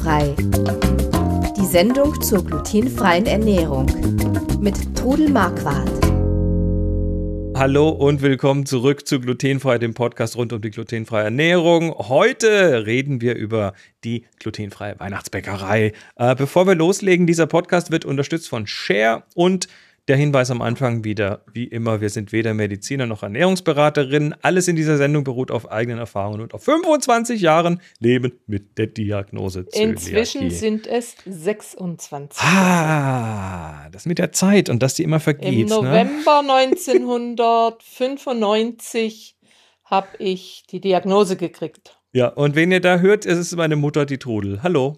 Glutenfrei. Die Sendung zur glutenfreien Ernährung mit Trudel Marquardt. Hallo und willkommen zurück zu Glutenfrei, dem Podcast rund um die glutenfreie Ernährung. Heute reden wir über die glutenfreie Weihnachtsbäckerei. Äh, bevor wir loslegen, dieser Podcast wird unterstützt von Share und der Hinweis am Anfang wieder, wie immer, wir sind weder Mediziner noch Ernährungsberaterin. Alles in dieser Sendung beruht auf eigenen Erfahrungen und auf 25 Jahren Leben mit der Diagnose Zöliakie. Inzwischen sind es 26. Ah, das mit der Zeit und dass die immer vergeht. Im ne? November ne? 1995 habe ich die Diagnose gekriegt. Ja, und wen ihr da hört, ist es meine Mutter, die Trudel. Hallo.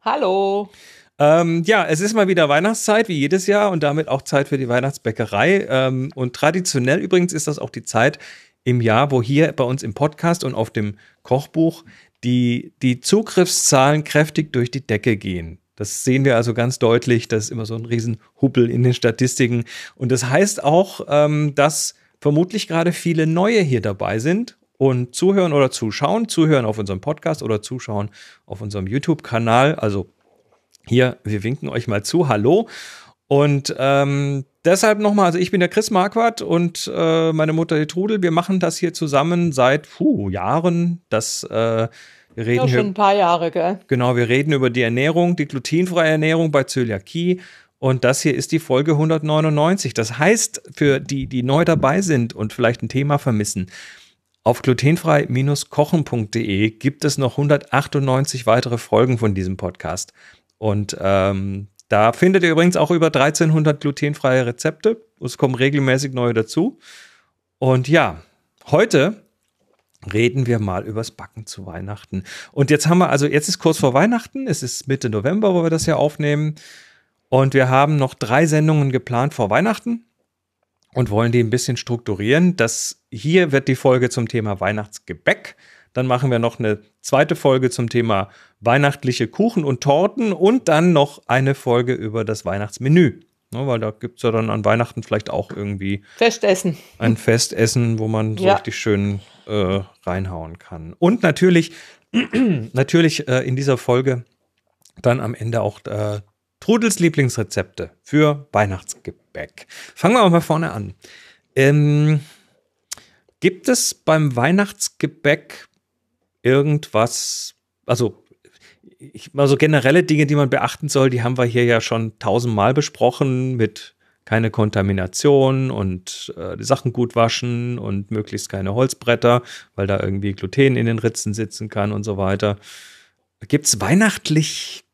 Hallo. Ähm, ja, es ist mal wieder Weihnachtszeit, wie jedes Jahr, und damit auch Zeit für die Weihnachtsbäckerei. Ähm, und traditionell übrigens ist das auch die Zeit im Jahr, wo hier bei uns im Podcast und auf dem Kochbuch die, die Zugriffszahlen kräftig durch die Decke gehen. Das sehen wir also ganz deutlich. Das ist immer so ein Riesenhuppel in den Statistiken. Und das heißt auch, ähm, dass vermutlich gerade viele Neue hier dabei sind und zuhören oder zuschauen. Zuhören auf unserem Podcast oder zuschauen auf unserem YouTube-Kanal. Also hier, wir winken euch mal zu. Hallo. Und ähm, deshalb nochmal, also ich bin der Chris Marquardt und äh, meine Mutter die Trudel. Wir machen das hier zusammen seit puh, Jahren. Das äh, wir reden ja, schon ein paar Jahre, gell? Genau, wir reden über die Ernährung, die glutenfreie Ernährung bei Zöliakie. Und das hier ist die Folge 199. Das heißt, für die, die neu dabei sind und vielleicht ein Thema vermissen, auf glutenfrei-kochen.de gibt es noch 198 weitere Folgen von diesem Podcast. Und ähm, da findet ihr übrigens auch über 1300 glutenfreie Rezepte. Es kommen regelmäßig neue dazu. Und ja, heute reden wir mal übers Backen zu Weihnachten. Und jetzt haben wir, also jetzt ist kurz vor Weihnachten, es ist Mitte November, wo wir das hier aufnehmen. Und wir haben noch drei Sendungen geplant vor Weihnachten und wollen die ein bisschen strukturieren. Das hier wird die Folge zum Thema Weihnachtsgebäck. Dann machen wir noch eine zweite Folge zum Thema weihnachtliche Kuchen und Torten und dann noch eine Folge über das Weihnachtsmenü. Ne, weil da gibt es ja dann an Weihnachten vielleicht auch irgendwie Festessen. Ein Festessen, wo man so ja. richtig schön äh, reinhauen kann. Und natürlich, natürlich äh, in dieser Folge dann am Ende auch äh, Trudels Lieblingsrezepte für Weihnachtsgebäck. Fangen wir mal vorne an. Ähm, gibt es beim Weihnachtsgebäck irgendwas, also ich, also generelle Dinge, die man beachten soll, die haben wir hier ja schon tausendmal besprochen mit keine Kontamination und äh, die Sachen gut waschen und möglichst keine Holzbretter, weil da irgendwie Gluten in den Ritzen sitzen kann und so weiter. Gibt es weihnachtlich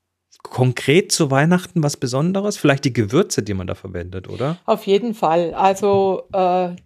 konkret zu Weihnachten was Besonderes? Vielleicht die Gewürze, die man da verwendet, oder? Auf jeden Fall. Also äh,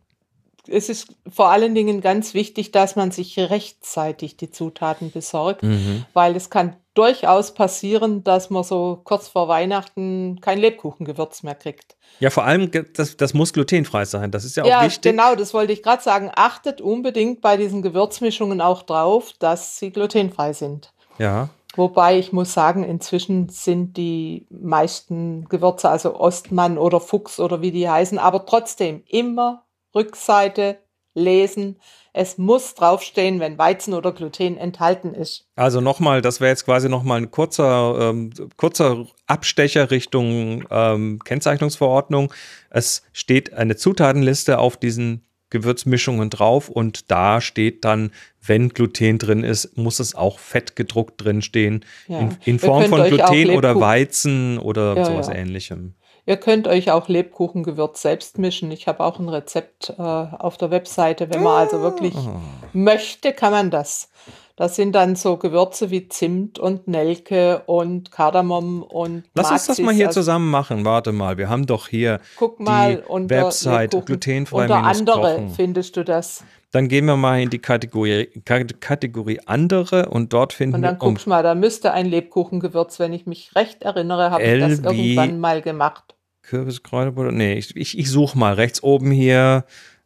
es ist vor allen Dingen ganz wichtig, dass man sich rechtzeitig die Zutaten besorgt, mhm. weil es kann durchaus passieren, dass man so kurz vor Weihnachten kein Lebkuchengewürz mehr kriegt. Ja, vor allem, das, das muss glutenfrei sein. Das ist ja auch ja, wichtig. Genau, das wollte ich gerade sagen. Achtet unbedingt bei diesen Gewürzmischungen auch drauf, dass sie glutenfrei sind. Ja. Wobei ich muss sagen, inzwischen sind die meisten Gewürze, also Ostmann oder Fuchs oder wie die heißen, aber trotzdem immer Rückseite lesen. Es muss draufstehen, wenn Weizen oder Gluten enthalten ist. Also nochmal, das wäre jetzt quasi nochmal ein kurzer, ähm, kurzer Abstecher Richtung ähm, Kennzeichnungsverordnung. Es steht eine Zutatenliste auf diesen Gewürzmischungen drauf und da steht dann, wenn Gluten drin ist, muss es auch fett gedruckt drin stehen. Ja. In, in Form von Gluten oder Weizen oder ja, sowas ja. ähnlichem. Ihr könnt euch auch Lebkuchengewürz selbst mischen. Ich habe auch ein Rezept äh, auf der Webseite. Wenn man also wirklich oh. möchte, kann man das. Das sind dann so Gewürze wie Zimt und Nelke und Kardamom und Lass Maxis. uns das mal hier also, zusammen machen. Warte mal, wir haben doch hier Guck mal, die unter Website glutenfrei Unter andere kochen. findest du das. Dann gehen wir mal in die Kategorie, Kategorie andere und dort finden wir. Und dann guckst um, mal, da müsste ein Lebkuchengewürz, wenn ich mich recht erinnere, habe ich das irgendwann mal gemacht. Kürbiskräuterbutter. Nee, ich, ich, ich suche mal rechts oben hier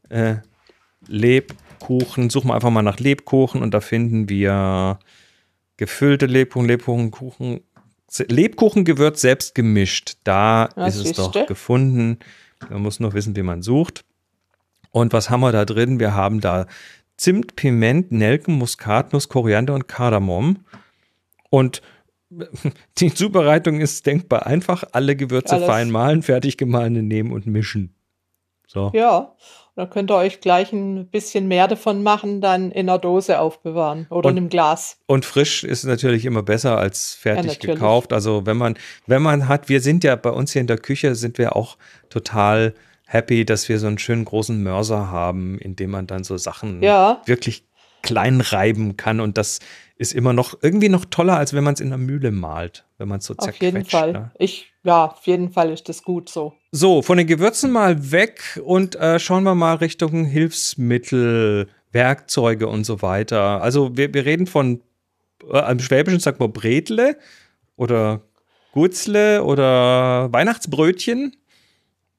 äh, Lebkuchen. Suchen wir einfach mal nach Lebkuchen und da finden wir gefüllte Lebkuchen, Lebkuchenkuchen. Lebkuchengewürz selbst gemischt. Da Was ist es doch du? gefunden. Man muss nur wissen, wie man sucht. Und was haben wir da drin? Wir haben da Zimt, Piment, Nelken, Muskatnuss, Koriander und Kardamom. Und die Zubereitung ist denkbar einfach. Alle Gewürze Alles. fein mahlen, fertig gemahlene nehmen und mischen. So. Ja, da könnt ihr euch gleich ein bisschen mehr davon machen, dann in einer Dose aufbewahren oder und, in einem Glas. Und frisch ist natürlich immer besser als fertig ja, gekauft. Also wenn man, wenn man hat, wir sind ja bei uns hier in der Küche, sind wir auch total happy, dass wir so einen schönen großen Mörser haben, in dem man dann so Sachen ja. wirklich klein reiben kann. Und das ist immer noch irgendwie noch toller, als wenn man es in der Mühle malt, wenn man es so zerquetscht. Auf jeden Fall. Ne? Ich, ja, auf jeden Fall ist das gut so. So, von den Gewürzen mal weg und äh, schauen wir mal Richtung Hilfsmittel, Werkzeuge und so weiter. Also wir, wir reden von, äh, im Schwäbischen sagt man Bretle oder Gutzle oder Weihnachtsbrötchen.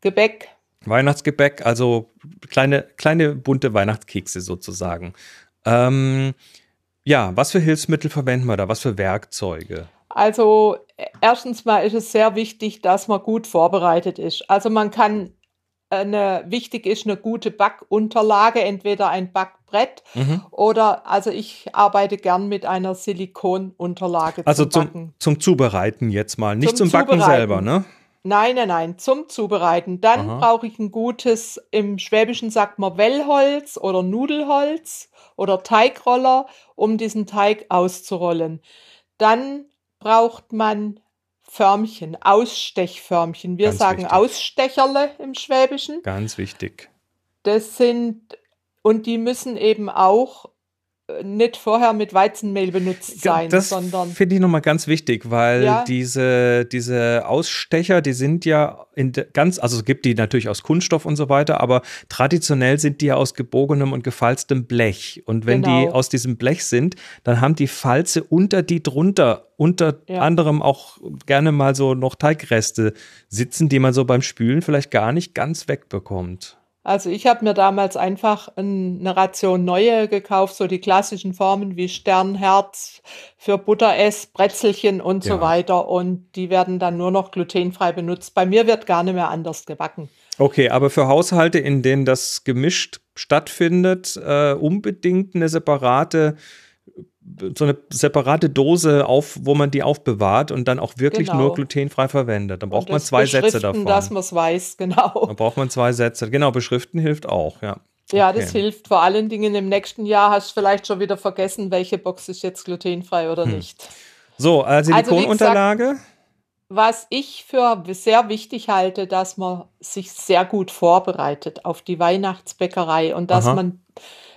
Gebäck. Weihnachtsgebäck, also kleine, kleine bunte Weihnachtskekse sozusagen. Ähm, ja, was für Hilfsmittel verwenden wir da? Was für Werkzeuge? Also erstens mal ist es sehr wichtig, dass man gut vorbereitet ist. Also man kann eine, wichtig ist eine gute Backunterlage, entweder ein Backbrett mhm. oder, also ich arbeite gern mit einer Silikonunterlage. Also zum, zum, zum, Zubereiten jetzt mal, nicht zum, zum Backen selber, ne? Nein, nein, nein, zum Zubereiten. Dann brauche ich ein gutes, im Schwäbischen sagt man Wellholz oder Nudelholz oder Teigroller, um diesen Teig auszurollen. Dann braucht man Förmchen, Ausstechförmchen. Wir Ganz sagen wichtig. Ausstecherle im Schwäbischen. Ganz wichtig. Das sind, und die müssen eben auch nicht vorher mit Weizenmehl benutzt sein, das sondern. Finde ich nochmal ganz wichtig, weil ja. diese, diese Ausstecher, die sind ja in ganz, also es gibt die natürlich aus Kunststoff und so weiter, aber traditionell sind die ja aus gebogenem und gefalztem Blech. Und wenn genau. die aus diesem Blech sind, dann haben die Falze unter die drunter, unter ja. anderem auch gerne mal so noch Teigreste sitzen, die man so beim Spülen vielleicht gar nicht ganz wegbekommt. Also ich habe mir damals einfach eine Ration neue gekauft, so die klassischen Formen wie Sternherz für Butteress, Brezelchen und ja. so weiter. Und die werden dann nur noch glutenfrei benutzt. Bei mir wird gar nicht mehr anders gebacken. Okay, aber für Haushalte, in denen das gemischt stattfindet, äh, unbedingt eine separate so eine separate Dose auf, wo man die aufbewahrt und dann auch wirklich genau. nur glutenfrei verwendet. Dann braucht man zwei Sätze davon. dass man es weiß, genau. Dann braucht man zwei Sätze. Genau, beschriften hilft auch, ja. Ja, okay. das hilft vor allen Dingen im nächsten Jahr hast du vielleicht schon wieder vergessen, welche Box ist jetzt glutenfrei oder hm. nicht. So, äh, Silikonunterlage. Also, was ich für sehr wichtig halte, dass man sich sehr gut vorbereitet auf die Weihnachtsbäckerei und dass Aha. man,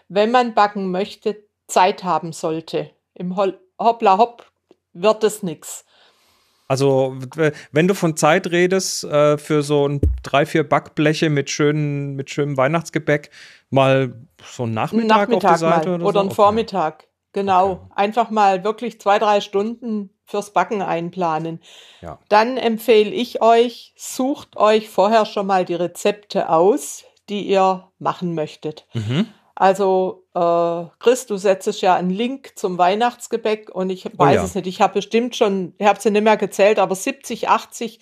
wenn man backen möchte, Zeit haben sollte. Im Hoppla Hopp wird es nichts. Also, wenn du von Zeit redest, äh, für so ein drei, vier Backbleche mit, schönen, mit schönem Weihnachtsgebäck, mal so einen Nachmittag, Nachmittag auf die Seite oder, oder so? einen Vormittag. Genau. Okay. Einfach mal wirklich zwei, drei Stunden fürs Backen einplanen. Ja. Dann empfehle ich euch, sucht euch vorher schon mal die Rezepte aus, die ihr machen möchtet. Mhm. Also äh, Chris, du setzt ja einen Link zum Weihnachtsgebäck und ich weiß oh ja. es nicht. Ich habe bestimmt schon, ich habe sie nicht mehr gezählt, aber 70, 80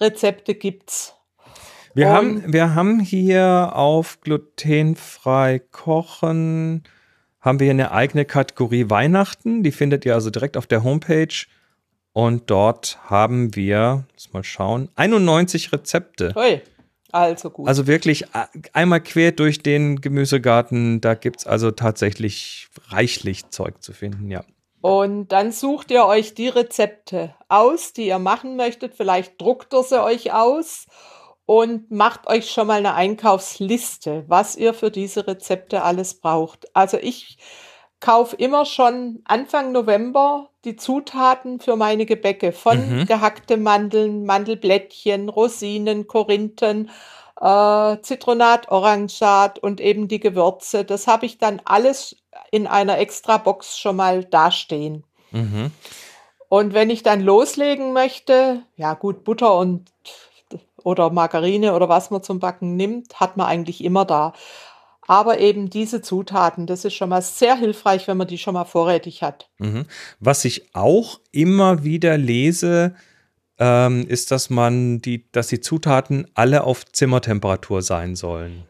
Rezepte gibt's. Wir, haben, wir haben hier auf glutenfrei kochen, haben wir eine eigene Kategorie Weihnachten. Die findet ihr also direkt auf der Homepage. Und dort haben wir, lass mal schauen, 91 Rezepte. Ui. Also gut. Also wirklich äh, einmal quer durch den Gemüsegarten, da gibt es also tatsächlich reichlich Zeug zu finden, ja. Und dann sucht ihr euch die Rezepte aus, die ihr machen möchtet. Vielleicht druckt ihr sie euch aus und macht euch schon mal eine Einkaufsliste, was ihr für diese Rezepte alles braucht. Also ich kaufe immer schon Anfang November die Zutaten für meine Gebäcke von mhm. gehackte Mandeln, Mandelblättchen, Rosinen, Korinthen, äh, Zitronat, Orangat und eben die Gewürze. Das habe ich dann alles in einer extra Box schon mal dastehen. Mhm. Und wenn ich dann loslegen möchte, ja gut, Butter und oder Margarine oder was man zum Backen nimmt, hat man eigentlich immer da. Aber eben diese Zutaten, das ist schon mal sehr hilfreich, wenn man die schon mal vorrätig hat. Mhm. Was ich auch immer wieder lese, ähm, ist, dass man die, dass die Zutaten alle auf Zimmertemperatur sein sollen.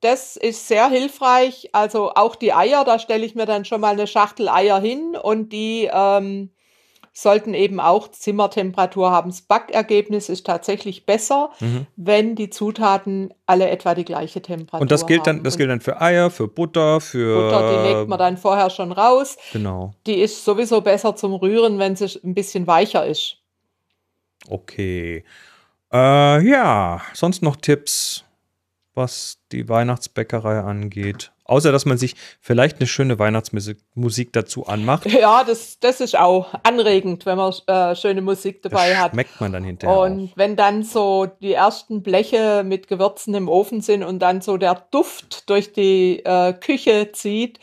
Das ist sehr hilfreich. Also auch die Eier, da stelle ich mir dann schon mal eine Schachtel Eier hin und die ähm, sollten eben auch Zimmertemperatur haben. Das Backergebnis ist tatsächlich besser, mhm. wenn die Zutaten alle etwa die gleiche Temperatur haben. Und das gilt dann, das gilt dann für Eier, für Butter, für Butter, die legt man dann vorher schon raus. Genau. Die ist sowieso besser zum Rühren, wenn sie ein bisschen weicher ist. Okay. Äh, ja, sonst noch Tipps, was die Weihnachtsbäckerei angeht. Außer, dass man sich vielleicht eine schöne Weihnachtsmusik dazu anmacht. Ja, das, das ist auch anregend, wenn man äh, schöne Musik dabei das hat. Schmeckt man dann hinterher. Und auch. wenn dann so die ersten Bleche mit Gewürzen im Ofen sind und dann so der Duft durch die äh, Küche zieht,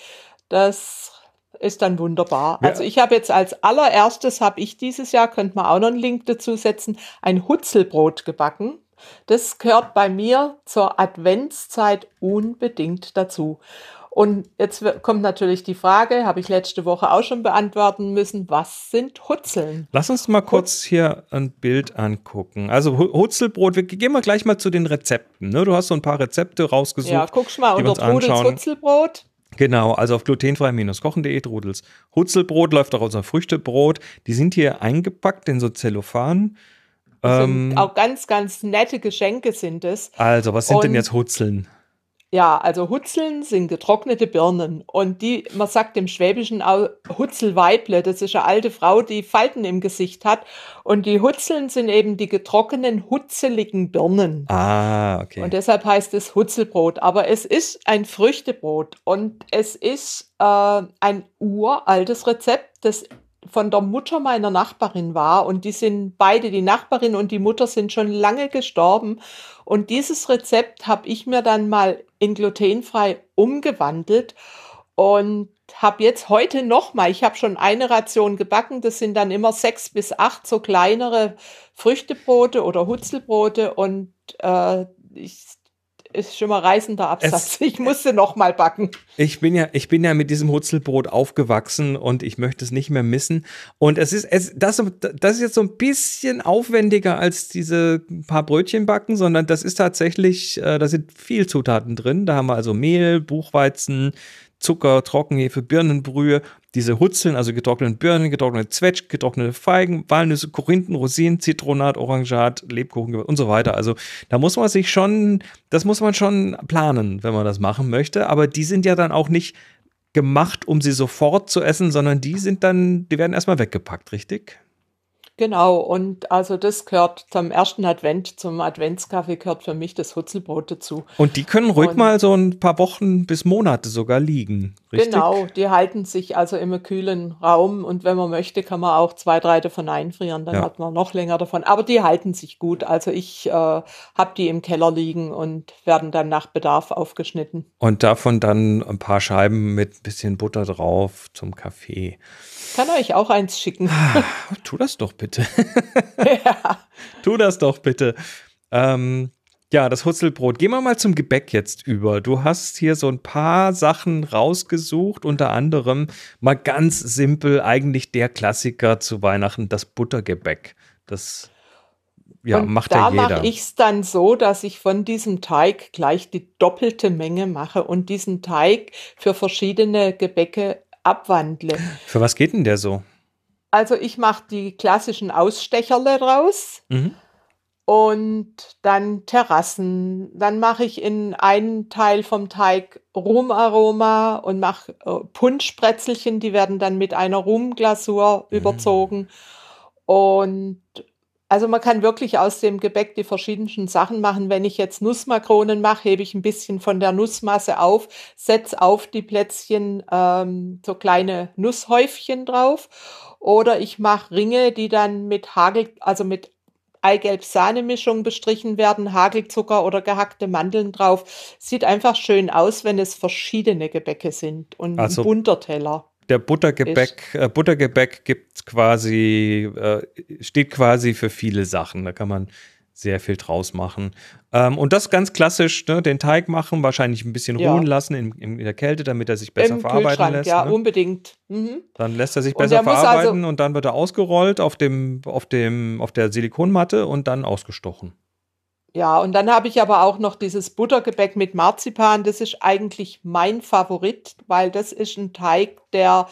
das ist dann wunderbar. Ja. Also ich habe jetzt als allererstes, habe ich dieses Jahr, könnte man auch noch einen Link dazu setzen, ein Hutzelbrot gebacken. Das gehört bei mir zur Adventszeit unbedingt dazu. Und jetzt kommt natürlich die Frage, habe ich letzte Woche auch schon beantworten müssen, was sind Hutzeln? Lass uns mal kurz hier ein Bild angucken. Also Hutzelbrot, wir gehen wir gleich mal zu den Rezepten. Ne? Du hast so ein paar Rezepte rausgesucht. Ja, guckst mal unter Trudels Hutzelbrot. Genau, also auf glutenfrei-kochen.de Trudels. Hutzelbrot läuft auch unser Früchtebrot. Die sind hier eingepackt in so Zellophan. Ähm, auch ganz, ganz nette Geschenke sind es. Also, was sind Und, denn jetzt Hutzeln? Ja, also Hutzeln sind getrocknete Birnen. Und die, man sagt im Schwäbischen auch Hutzelweible, das ist eine alte Frau, die Falten im Gesicht hat. Und die Hutzeln sind eben die getrockneten, hutzeligen Birnen. Ah, okay. Und deshalb heißt es Hutzelbrot. Aber es ist ein Früchtebrot und es ist äh, ein uraltes Rezept, das von der Mutter meiner Nachbarin war und die sind beide, die Nachbarin und die Mutter sind schon lange gestorben. Und dieses Rezept habe ich mir dann mal in glutenfrei umgewandelt und habe jetzt heute noch mal, ich habe schon eine Ration gebacken, das sind dann immer sechs bis acht so kleinere Früchtebrote oder Hutzelbrote und äh, ich ist schon mal reißender Absatz. Es, ich musste noch mal backen. Ich bin ja, ich bin ja mit diesem Hutzelbrot aufgewachsen und ich möchte es nicht mehr missen. Und es ist, es, das, das ist jetzt so ein bisschen aufwendiger als diese paar Brötchen backen, sondern das ist tatsächlich, äh, da sind viel Zutaten drin. Da haben wir also Mehl, Buchweizen, Zucker, Trockenhefe, Birnenbrühe, diese Hutzeln, also getrocknete Birnen, getrocknete Zwetsch, getrocknete Feigen, Walnüsse, Korinthen, Rosinen, Zitronat, Orangat, Lebkuchen und so weiter. Also da muss man sich schon, das muss man schon planen, wenn man das machen möchte. Aber die sind ja dann auch nicht gemacht, um sie sofort zu essen, sondern die sind dann, die werden erstmal weggepackt, richtig? Genau, und also das gehört zum ersten Advent, zum Adventskaffee gehört für mich das Hutzelbrot dazu. Und die können ruhig und, mal so ein paar Wochen bis Monate sogar liegen, richtig? Genau, die halten sich also im kühlen Raum und wenn man möchte, kann man auch zwei, drei davon einfrieren, dann ja. hat man noch länger davon. Aber die halten sich gut, also ich äh, habe die im Keller liegen und werden dann nach Bedarf aufgeschnitten. Und davon dann ein paar Scheiben mit ein bisschen Butter drauf zum Kaffee kann euch auch eins schicken. Ah, tu das doch bitte. ja. Tu das doch bitte. Ähm, ja, das Hutzelbrot. Gehen wir mal zum Gebäck jetzt über. Du hast hier so ein paar Sachen rausgesucht, unter anderem mal ganz simpel, eigentlich der Klassiker zu Weihnachten, das Buttergebäck. Das ja, und macht da ja jeder. mache ich es dann so, dass ich von diesem Teig gleich die doppelte Menge mache und diesen Teig für verschiedene Gebäcke abwandle. Für was geht denn der so? Also ich mache die klassischen Ausstecherle draus mhm. und dann Terrassen. Dann mache ich in einen Teil vom Teig Rumaroma und mache äh, Punschbrezelchen, die werden dann mit einer Rumglasur mhm. überzogen. Und also man kann wirklich aus dem Gebäck die verschiedensten Sachen machen. Wenn ich jetzt Nussmakronen mache, hebe ich ein bisschen von der Nussmasse auf, setze auf die Plätzchen ähm, so kleine Nusshäufchen drauf. Oder ich mache Ringe, die dann mit Hagel, also mit Eigelb-Sahne-Mischung bestrichen werden, Hagelzucker oder gehackte Mandeln drauf. Sieht einfach schön aus, wenn es verschiedene Gebäcke sind und also, ein bunter Teller der Buttergebäck, äh, Buttergebäck gibt quasi, äh, steht quasi für viele Sachen. Da kann man sehr viel draus machen. Ähm, und das ganz klassisch, ne, den Teig machen, wahrscheinlich ein bisschen ja. ruhen lassen in, in, der Kälte, damit er sich besser Im verarbeiten lässt. Ja, ne? unbedingt. Mhm. Dann lässt er sich besser also verarbeiten also und dann wird er ausgerollt auf dem, auf dem, auf der Silikonmatte und dann ausgestochen. Ja, und dann habe ich aber auch noch dieses Buttergebäck mit Marzipan. Das ist eigentlich mein Favorit, weil das ist ein Teig, der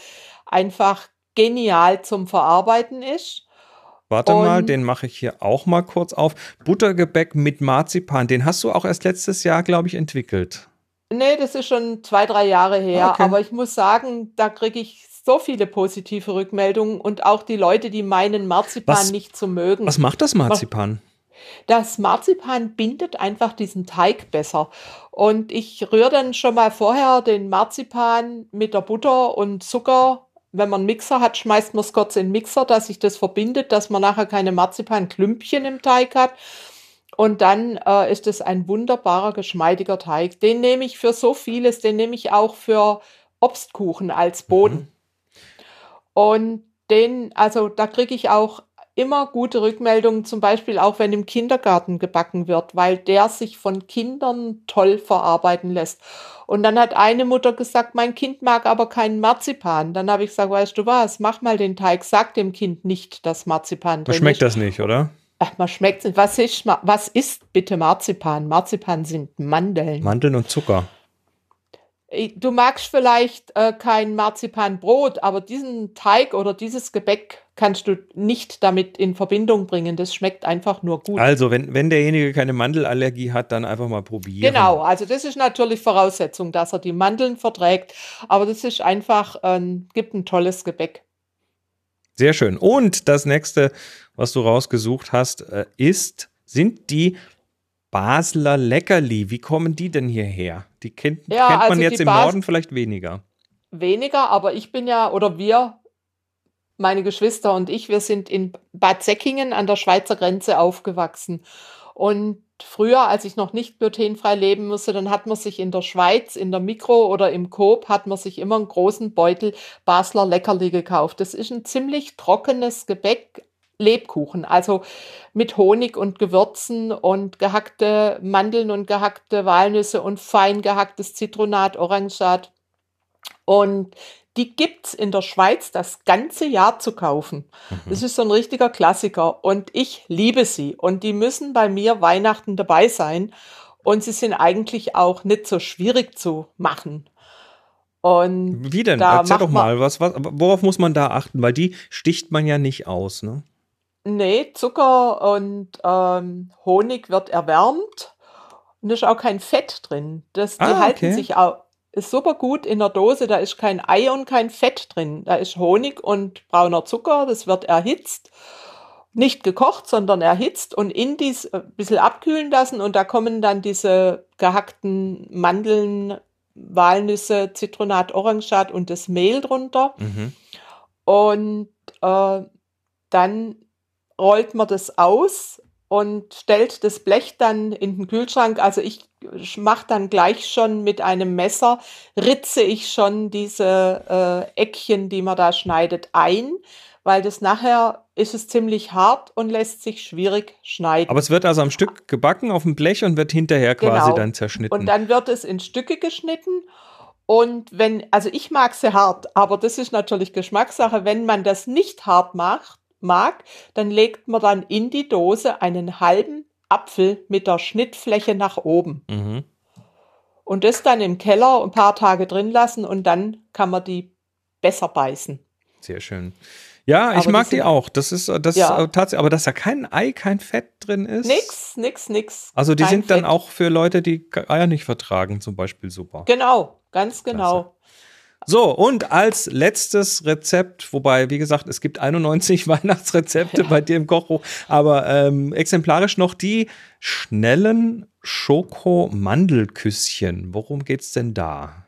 einfach genial zum Verarbeiten ist. Warte und mal, den mache ich hier auch mal kurz auf. Buttergebäck mit Marzipan, den hast du auch erst letztes Jahr, glaube ich, entwickelt. Nee, das ist schon zwei, drei Jahre her. Okay. Aber ich muss sagen, da kriege ich so viele positive Rückmeldungen und auch die Leute, die meinen, Marzipan was, nicht zu mögen. Was macht das Marzipan? Das Marzipan bindet einfach diesen Teig besser. Und ich rühre dann schon mal vorher den Marzipan mit der Butter und Zucker. Wenn man einen Mixer hat, schmeißt man es kurz in den Mixer, dass sich das verbindet, dass man nachher keine Marzipanklümpchen im Teig hat. Und dann äh, ist es ein wunderbarer, geschmeidiger Teig. Den nehme ich für so vieles, den nehme ich auch für Obstkuchen als Boden. Mhm. Und den, also da kriege ich auch immer gute Rückmeldungen, zum Beispiel auch wenn im Kindergarten gebacken wird, weil der sich von Kindern toll verarbeiten lässt. Und dann hat eine Mutter gesagt, mein Kind mag aber keinen Marzipan. Dann habe ich gesagt, weißt du was, mach mal den Teig, sag dem Kind nicht, dass Marzipan drin ist. Schmeckt das nicht, oder? Ach, man schmeckt es. Was ist, was ist bitte Marzipan? Marzipan sind Mandeln. Mandeln und Zucker. Du magst vielleicht äh, kein Marzipanbrot, aber diesen Teig oder dieses Gebäck kannst du nicht damit in Verbindung bringen. Das schmeckt einfach nur gut. Also, wenn, wenn derjenige keine Mandelallergie hat, dann einfach mal probieren. Genau, also das ist natürlich Voraussetzung, dass er die Mandeln verträgt. Aber das ist einfach, äh, gibt ein tolles Gebäck. Sehr schön. Und das nächste, was du rausgesucht hast, äh, ist, sind die Basler Leckerli. Wie kommen die denn hierher? Die kennt, ja, kennt man also jetzt im Bas Norden vielleicht weniger. Weniger, aber ich bin ja, oder wir, meine Geschwister und ich, wir sind in Bad Säckingen an der Schweizer Grenze aufgewachsen. Und früher, als ich noch nicht glutenfrei leben musste, dann hat man sich in der Schweiz, in der Mikro oder im Coop, hat man sich immer einen großen Beutel Basler Leckerli gekauft. Das ist ein ziemlich trockenes Gebäck, Lebkuchen, also mit Honig und Gewürzen und gehackte Mandeln und gehackte Walnüsse und fein gehacktes Zitronat, Orangat. Und die gibt's in der Schweiz das ganze Jahr zu kaufen. Mhm. Das ist so ein richtiger Klassiker und ich liebe sie und die müssen bei mir Weihnachten dabei sein und sie sind eigentlich auch nicht so schwierig zu machen. Und Wie denn? Erzähl doch mal, was, was, worauf muss man da achten? Weil die sticht man ja nicht aus, ne? Nee, Zucker und ähm, Honig wird erwärmt und da ist auch kein Fett drin. Das, die ah, halten okay. sich auch, ist super gut in der Dose. Da ist kein Ei und kein Fett drin. Da ist Honig und brauner Zucker. Das wird erhitzt. Nicht gekocht, sondern erhitzt und in dies ein äh, bisschen abkühlen lassen. Und da kommen dann diese gehackten Mandeln, Walnüsse, Zitronat, Orangat und das Mehl drunter. Mhm. Und äh, dann rollt man das aus und stellt das Blech dann in den Kühlschrank. Also ich mache dann gleich schon mit einem Messer, ritze ich schon diese äh, Eckchen, die man da schneidet, ein, weil das nachher ist es ziemlich hart und lässt sich schwierig schneiden. Aber es wird also am Stück gebacken auf dem Blech und wird hinterher quasi genau. dann zerschnitten. Und dann wird es in Stücke geschnitten. Und wenn, also ich mag sie hart, aber das ist natürlich Geschmackssache. Wenn man das nicht hart macht, mag, dann legt man dann in die Dose einen halben Apfel mit der Schnittfläche nach oben. Mhm. Und das dann im Keller ein paar Tage drin lassen und dann kann man die besser beißen. Sehr schön. Ja, ich aber mag die auch. Das ist das ja. ist tatsächlich, aber dass da kein Ei, kein Fett drin ist. Nix, nix, nix. Also die sind Fett. dann auch für Leute, die Eier nicht vertragen, zum Beispiel super. Genau, ganz genau. Klasse. So, und als letztes Rezept, wobei, wie gesagt, es gibt 91 Weihnachtsrezepte bei dir im Kochbuch, aber ähm, exemplarisch noch die schnellen Schoko-Mandelküsschen. Worum geht's denn da?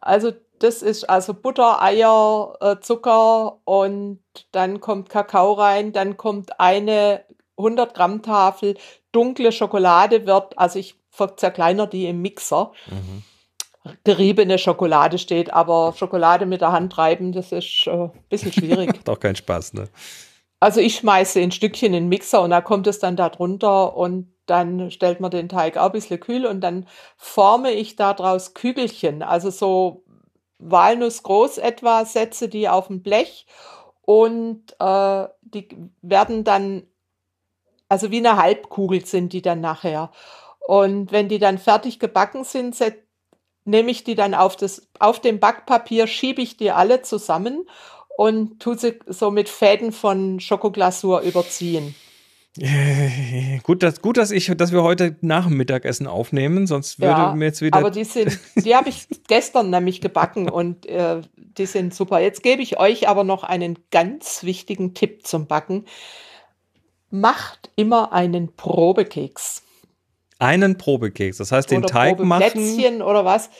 Also, das ist also Butter, Eier, äh, Zucker und dann kommt Kakao rein, dann kommt eine 100 Gramm Tafel dunkle Schokolade wird, also ich zerkleiner die im Mixer. Mhm geriebene Schokolade steht, aber Schokolade mit der Hand reiben, das ist äh, ein bisschen schwierig. Macht auch keinen Spaß, ne? Also ich schmeiße ein Stückchen in den Mixer und da kommt es dann da drunter und dann stellt man den Teig auch ein bisschen kühl und dann forme ich daraus Kügelchen, also so Walnuss groß etwa, setze die auf ein Blech und äh, die werden dann, also wie eine Halbkugel sind die dann nachher. Und wenn die dann fertig gebacken sind, nehme ich die dann auf, das, auf dem Backpapier, schiebe ich die alle zusammen und tue sie so mit Fäden von Schokoglasur überziehen. Gut, dass, gut, dass ich, dass wir heute nach dem Mittagessen aufnehmen, sonst würde ja, mir jetzt wieder. Aber die sind, die habe ich gestern nämlich gebacken und äh, die sind super. Jetzt gebe ich euch aber noch einen ganz wichtigen Tipp zum Backen. Macht immer einen Probekeks. Einen Probekeks, das heißt den Teig machen. Plätzchen oder was.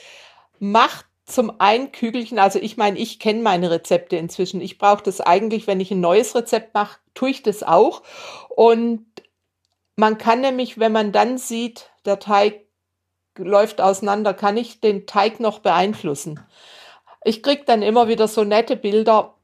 Macht zum Einkügelchen, also ich meine, ich kenne meine Rezepte inzwischen. Ich brauche das eigentlich, wenn ich ein neues Rezept mache, tue ich das auch. Und man kann nämlich, wenn man dann sieht, der Teig läuft auseinander, kann ich den Teig noch beeinflussen. Ich kriege dann immer wieder so nette Bilder.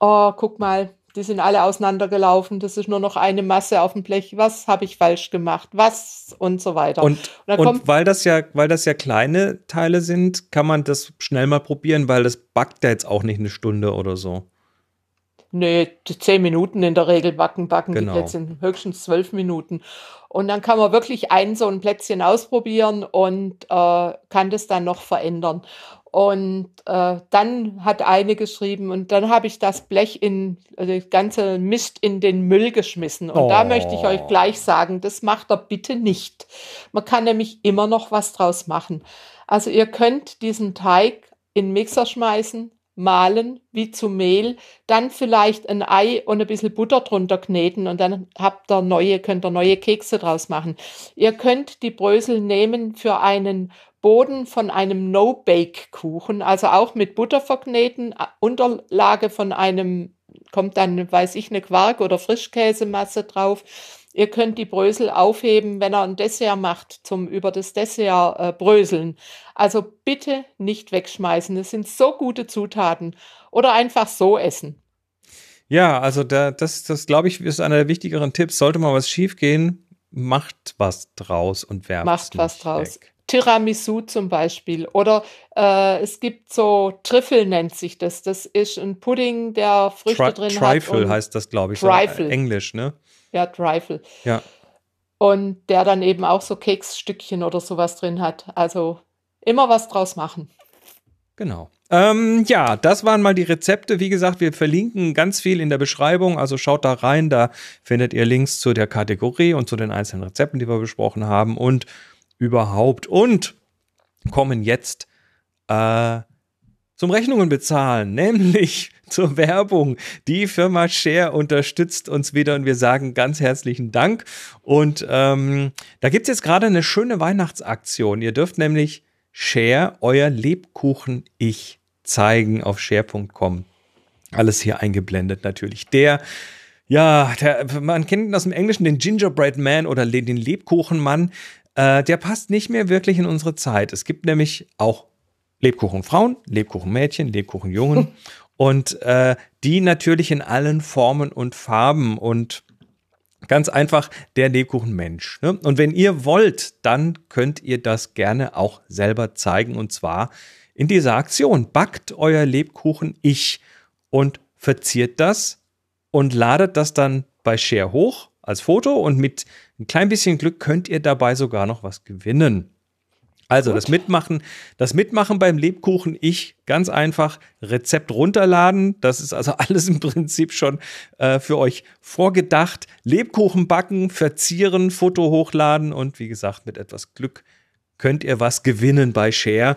Oh, guck mal, die sind alle auseinandergelaufen. Das ist nur noch eine Masse auf dem Blech. Was habe ich falsch gemacht? Was und so weiter. Und, und, und weil das ja, weil das ja kleine Teile sind, kann man das schnell mal probieren, weil das backt ja jetzt auch nicht eine Stunde oder so. Nee, zehn Minuten in der Regel backen, backen genau. die Plätzchen, höchstens zwölf Minuten. Und dann kann man wirklich ein so ein Plätzchen ausprobieren und äh, kann das dann noch verändern. Und äh, dann hat eine geschrieben und dann habe ich das Blech in, also das ganze Mist in den Müll geschmissen. Und oh. da möchte ich euch gleich sagen, das macht er bitte nicht. Man kann nämlich immer noch was draus machen. Also ihr könnt diesen Teig in Mixer schmeißen, mahlen wie zu Mehl, dann vielleicht ein Ei und ein bisschen Butter drunter kneten und dann habt ihr neue, könnt ihr neue Kekse draus machen. Ihr könnt die Brösel nehmen für einen Boden von einem No-Bake-Kuchen, also auch mit Butter verkneten, Unterlage von einem, kommt dann, weiß ich, eine Quark- oder Frischkäsemasse drauf Ihr könnt die Brösel aufheben, wenn er ein Dessert macht, zum über das Dessert äh, bröseln. Also bitte nicht wegschmeißen. Das sind so gute Zutaten. Oder einfach so essen. Ja, also da, das, das glaube ich, ist einer der wichtigeren Tipps. Sollte mal was schiefgehen, macht was draus und werft Macht was draus. Weg. Tiramisu zum Beispiel. Oder äh, es gibt so Trüffel nennt sich das. Das ist ein Pudding, der Früchte Tri drin Trifle hat. Trifle heißt das, glaube ich. Trifle. So Englisch, ne? Ja, Trifle. Ja. Und der dann eben auch so Keksstückchen oder sowas drin hat. Also immer was draus machen. Genau. Ähm, ja, das waren mal die Rezepte. Wie gesagt, wir verlinken ganz viel in der Beschreibung. Also schaut da rein. Da findet ihr Links zu der Kategorie und zu den einzelnen Rezepten, die wir besprochen haben und überhaupt. Und kommen jetzt äh, zum Rechnungen bezahlen, nämlich zur Werbung. Die Firma Share unterstützt uns wieder und wir sagen ganz herzlichen Dank. Und ähm, da gibt es jetzt gerade eine schöne Weihnachtsaktion. Ihr dürft nämlich Share euer Lebkuchen-Ich zeigen auf share.com. Alles hier eingeblendet natürlich. Der ja, der, man kennt aus dem Englischen den Gingerbread Man oder den Lebkuchenmann. Äh, der passt nicht mehr wirklich in unsere Zeit. Es gibt nämlich auch Lebkuchenfrauen, Lebkuchenmädchen, Lebkuchenjungen und äh, die natürlich in allen Formen und Farben und ganz einfach der Lebkuchenmensch. Ne? Und wenn ihr wollt, dann könnt ihr das gerne auch selber zeigen und zwar in dieser Aktion. Backt euer Lebkuchen Ich und verziert das und ladet das dann bei Share hoch als Foto und mit ein klein bisschen Glück könnt ihr dabei sogar noch was gewinnen. Also Gut. das Mitmachen, das Mitmachen beim Lebkuchen, ich ganz einfach Rezept runterladen. Das ist also alles im Prinzip schon äh, für euch vorgedacht. Lebkuchen backen, verzieren, Foto hochladen und wie gesagt, mit etwas Glück könnt ihr was gewinnen bei Share.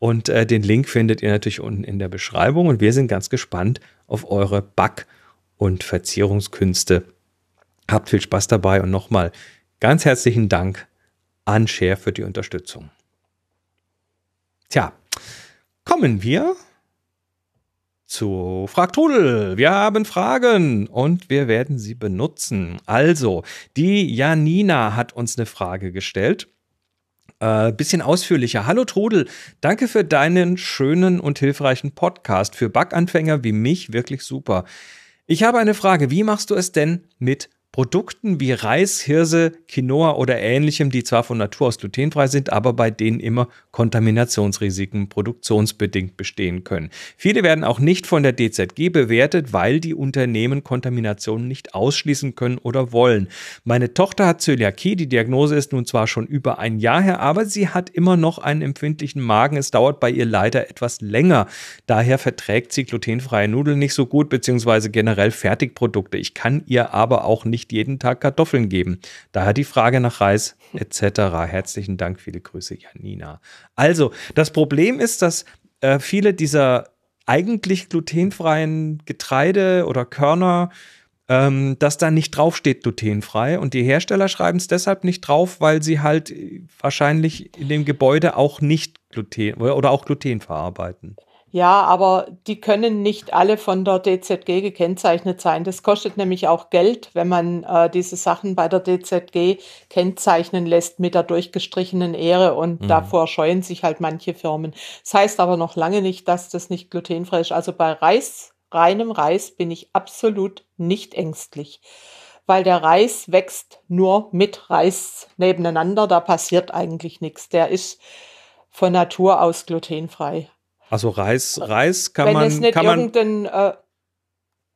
Und äh, den Link findet ihr natürlich unten in der Beschreibung. Und wir sind ganz gespannt auf eure Back- und Verzierungskünste. Habt viel Spaß dabei und nochmal ganz herzlichen Dank an Share für die Unterstützung. Tja, kommen wir zu Frag Trudel. Wir haben Fragen und wir werden sie benutzen. Also, die Janina hat uns eine Frage gestellt. Äh, bisschen ausführlicher. Hallo Trudel, danke für deinen schönen und hilfreichen Podcast. Für Backanfänger wie mich wirklich super. Ich habe eine Frage. Wie machst du es denn mit Produkten wie Reis, Hirse, Quinoa oder ähnlichem, die zwar von Natur aus glutenfrei sind, aber bei denen immer Kontaminationsrisiken produktionsbedingt bestehen können. Viele werden auch nicht von der DZG bewertet, weil die Unternehmen Kontaminationen nicht ausschließen können oder wollen. Meine Tochter hat Zöliakie, die Diagnose ist nun zwar schon über ein Jahr her, aber sie hat immer noch einen empfindlichen Magen. Es dauert bei ihr leider etwas länger. Daher verträgt sie glutenfreie Nudeln nicht so gut, beziehungsweise generell Fertigprodukte. Ich kann ihr aber auch nicht nicht jeden Tag Kartoffeln geben. Daher die Frage nach Reis etc. Herzlichen Dank, viele Grüße, Janina. Also, das Problem ist, dass äh, viele dieser eigentlich glutenfreien Getreide oder Körner ähm, dass da nicht draufsteht glutenfrei. Und die Hersteller schreiben es deshalb nicht drauf, weil sie halt wahrscheinlich in dem Gebäude auch nicht Gluten oder auch Gluten verarbeiten. Ja, aber die können nicht alle von der DZG gekennzeichnet sein. Das kostet nämlich auch Geld, wenn man äh, diese Sachen bei der DZG kennzeichnen lässt mit der durchgestrichenen Ehre und mhm. davor scheuen sich halt manche Firmen. Das heißt aber noch lange nicht, dass das nicht glutenfrei ist. Also bei Reis, reinem Reis bin ich absolut nicht ängstlich, weil der Reis wächst nur mit Reis nebeneinander. Da passiert eigentlich nichts. Der ist von Natur aus glutenfrei. Also Reis, Reis kann Wenn man. Wenn es nicht kann irgendein äh,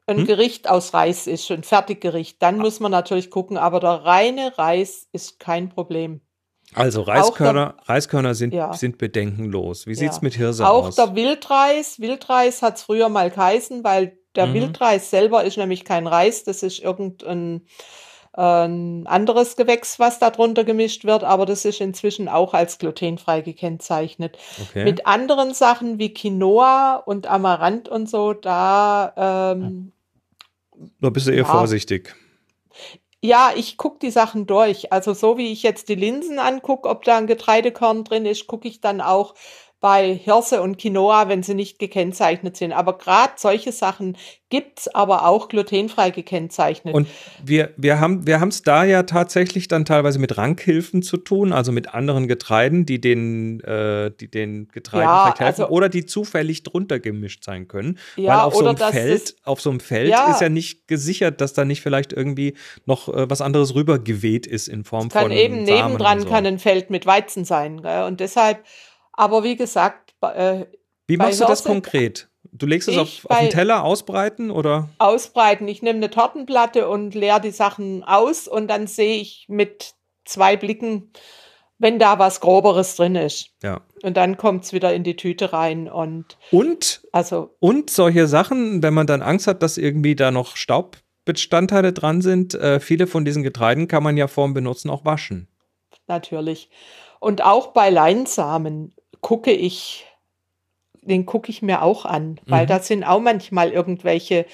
ein hm? Gericht aus Reis ist, ein Fertiggericht, dann muss man natürlich gucken, aber der reine Reis ist kein Problem. Also Reiskörner, der, Reiskörner sind, ja. sind bedenkenlos. Wie sieht es ja. mit Hirse Auch aus? Auch der Wildreis, Wildreis hat es früher mal geheißen, weil der mhm. Wildreis selber ist nämlich kein Reis, das ist irgendein ein anderes Gewächs, was darunter gemischt wird, aber das ist inzwischen auch als glutenfrei gekennzeichnet. Okay. Mit anderen Sachen wie Quinoa und Amaranth und so, da ähm, da bist du eher ja. vorsichtig. Ja, ich gucke die Sachen durch. Also so wie ich jetzt die Linsen angucke, ob da ein Getreidekorn drin ist, gucke ich dann auch, bei Hirse und Quinoa, wenn sie nicht gekennzeichnet sind. Aber gerade solche Sachen gibt es aber auch glutenfrei gekennzeichnet. Und wir, wir haben wir es da ja tatsächlich dann teilweise mit Rankhilfen zu tun, also mit anderen Getreiden, die den, äh, die den Getreiden ja, vielleicht helfen also, oder die zufällig drunter gemischt sein können. Ja, Weil auf so einem Feld, das, auf so einem Feld ja, ist ja nicht gesichert, dass da nicht vielleicht irgendwie noch äh, was anderes rübergeweht ist in Form kann von. Kann eben nebendran so. kann ein Feld mit Weizen sein. Gell? Und deshalb aber wie gesagt, äh, wie machst du das konkret? Du legst es auf, auf den Teller ausbreiten oder? Ausbreiten. Ich nehme eine Tortenplatte und leere die Sachen aus und dann sehe ich mit zwei Blicken, wenn da was Groberes drin ist. Ja. Und dann kommt es wieder in die Tüte rein und. Und? Also. Und solche Sachen, wenn man dann Angst hat, dass irgendwie da noch Staubbestandteile dran sind, äh, viele von diesen Getreiden kann man ja vorm Benutzen auch waschen. Natürlich. Und auch bei Leinsamen gucke ich, den gucke ich mir auch an, weil mhm. da sind auch manchmal irgendwelche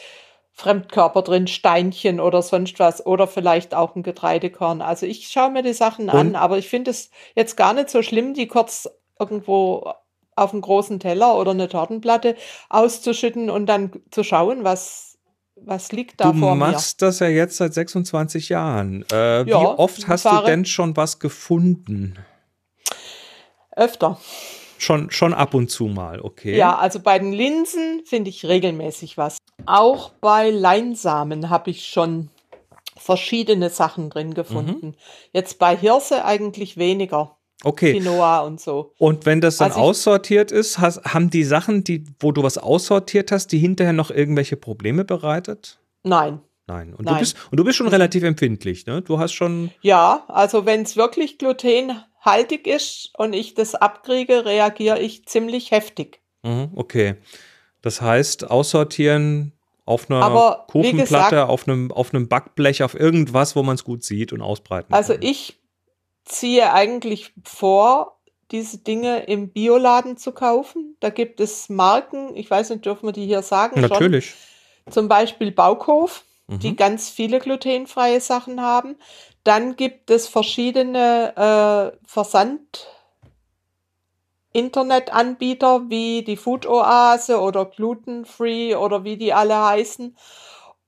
Fremdkörper drin, Steinchen oder sonst was oder vielleicht auch ein Getreidekorn. Also ich schaue mir die Sachen Und? an, aber ich finde es jetzt gar nicht so schlimm, die kurz irgendwo auf einen großen Teller oder eine Tortenplatte auszuschütten und dann zu schauen, was, was liegt da du vor mir. Du machst das ja jetzt seit 26 Jahren. Äh, ja, wie oft hast du denn schon was gefunden? Öfter. Schon, schon ab und zu mal, okay. Ja, also bei den Linsen finde ich regelmäßig was. Auch bei Leinsamen habe ich schon verschiedene Sachen drin gefunden. Mhm. Jetzt bei Hirse eigentlich weniger. Okay. Quinoa und so. Und wenn das dann also aussortiert ist, hast, haben die Sachen, die, wo du was aussortiert hast, die hinterher noch irgendwelche Probleme bereitet? Nein. Nein. Und, Nein. Du, bist, und du bist schon relativ empfindlich, ne? Du hast schon. Ja, also wenn es wirklich Gluten haltig ist und ich das abkriege, reagiere ich ziemlich heftig. Mhm, okay. Das heißt, aussortieren auf einer Aber, Kuchenplatte, gesagt, auf, einem, auf einem Backblech, auf irgendwas, wo man es gut sieht und ausbreiten Also kann. ich ziehe eigentlich vor, diese Dinge im Bioladen zu kaufen. Da gibt es Marken, ich weiß nicht, dürfen wir die hier sagen? Natürlich. Schon. Zum Beispiel Baukof, mhm. die ganz viele glutenfreie Sachen haben. Dann gibt es verschiedene äh, Versand- Internetanbieter wie die Food Oase oder Gluten Free oder wie die alle heißen.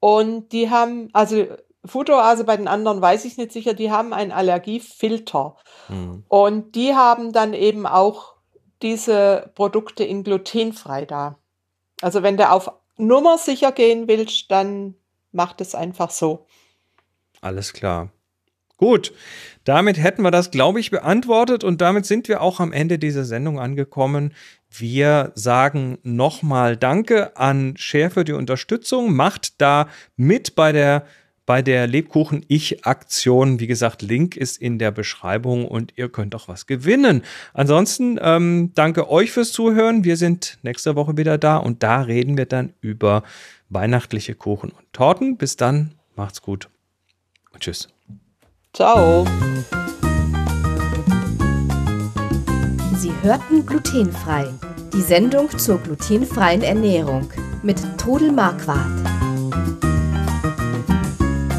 Und die haben, also Food Oase bei den anderen weiß ich nicht sicher, die haben einen Allergiefilter. Mhm. Und die haben dann eben auch diese Produkte in glutenfrei da. Also wenn du auf Nummer sicher gehen willst, dann macht es einfach so. Alles klar. Gut, damit hätten wir das, glaube ich, beantwortet und damit sind wir auch am Ende dieser Sendung angekommen. Wir sagen nochmal Danke an Share für die Unterstützung. Macht da mit bei der bei der Lebkuchen-Ich-Aktion. Wie gesagt, Link ist in der Beschreibung und ihr könnt auch was gewinnen. Ansonsten ähm, danke euch fürs Zuhören. Wir sind nächste Woche wieder da und da reden wir dann über weihnachtliche Kuchen und Torten. Bis dann, macht's gut und tschüss. Ciao. Sie hörten glutenfrei. Die Sendung zur glutenfreien Ernährung mit Todel Marquardt.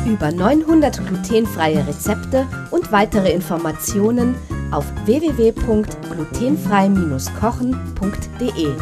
Über 900 glutenfreie Rezepte und weitere Informationen auf www.glutenfrei-kochen.de.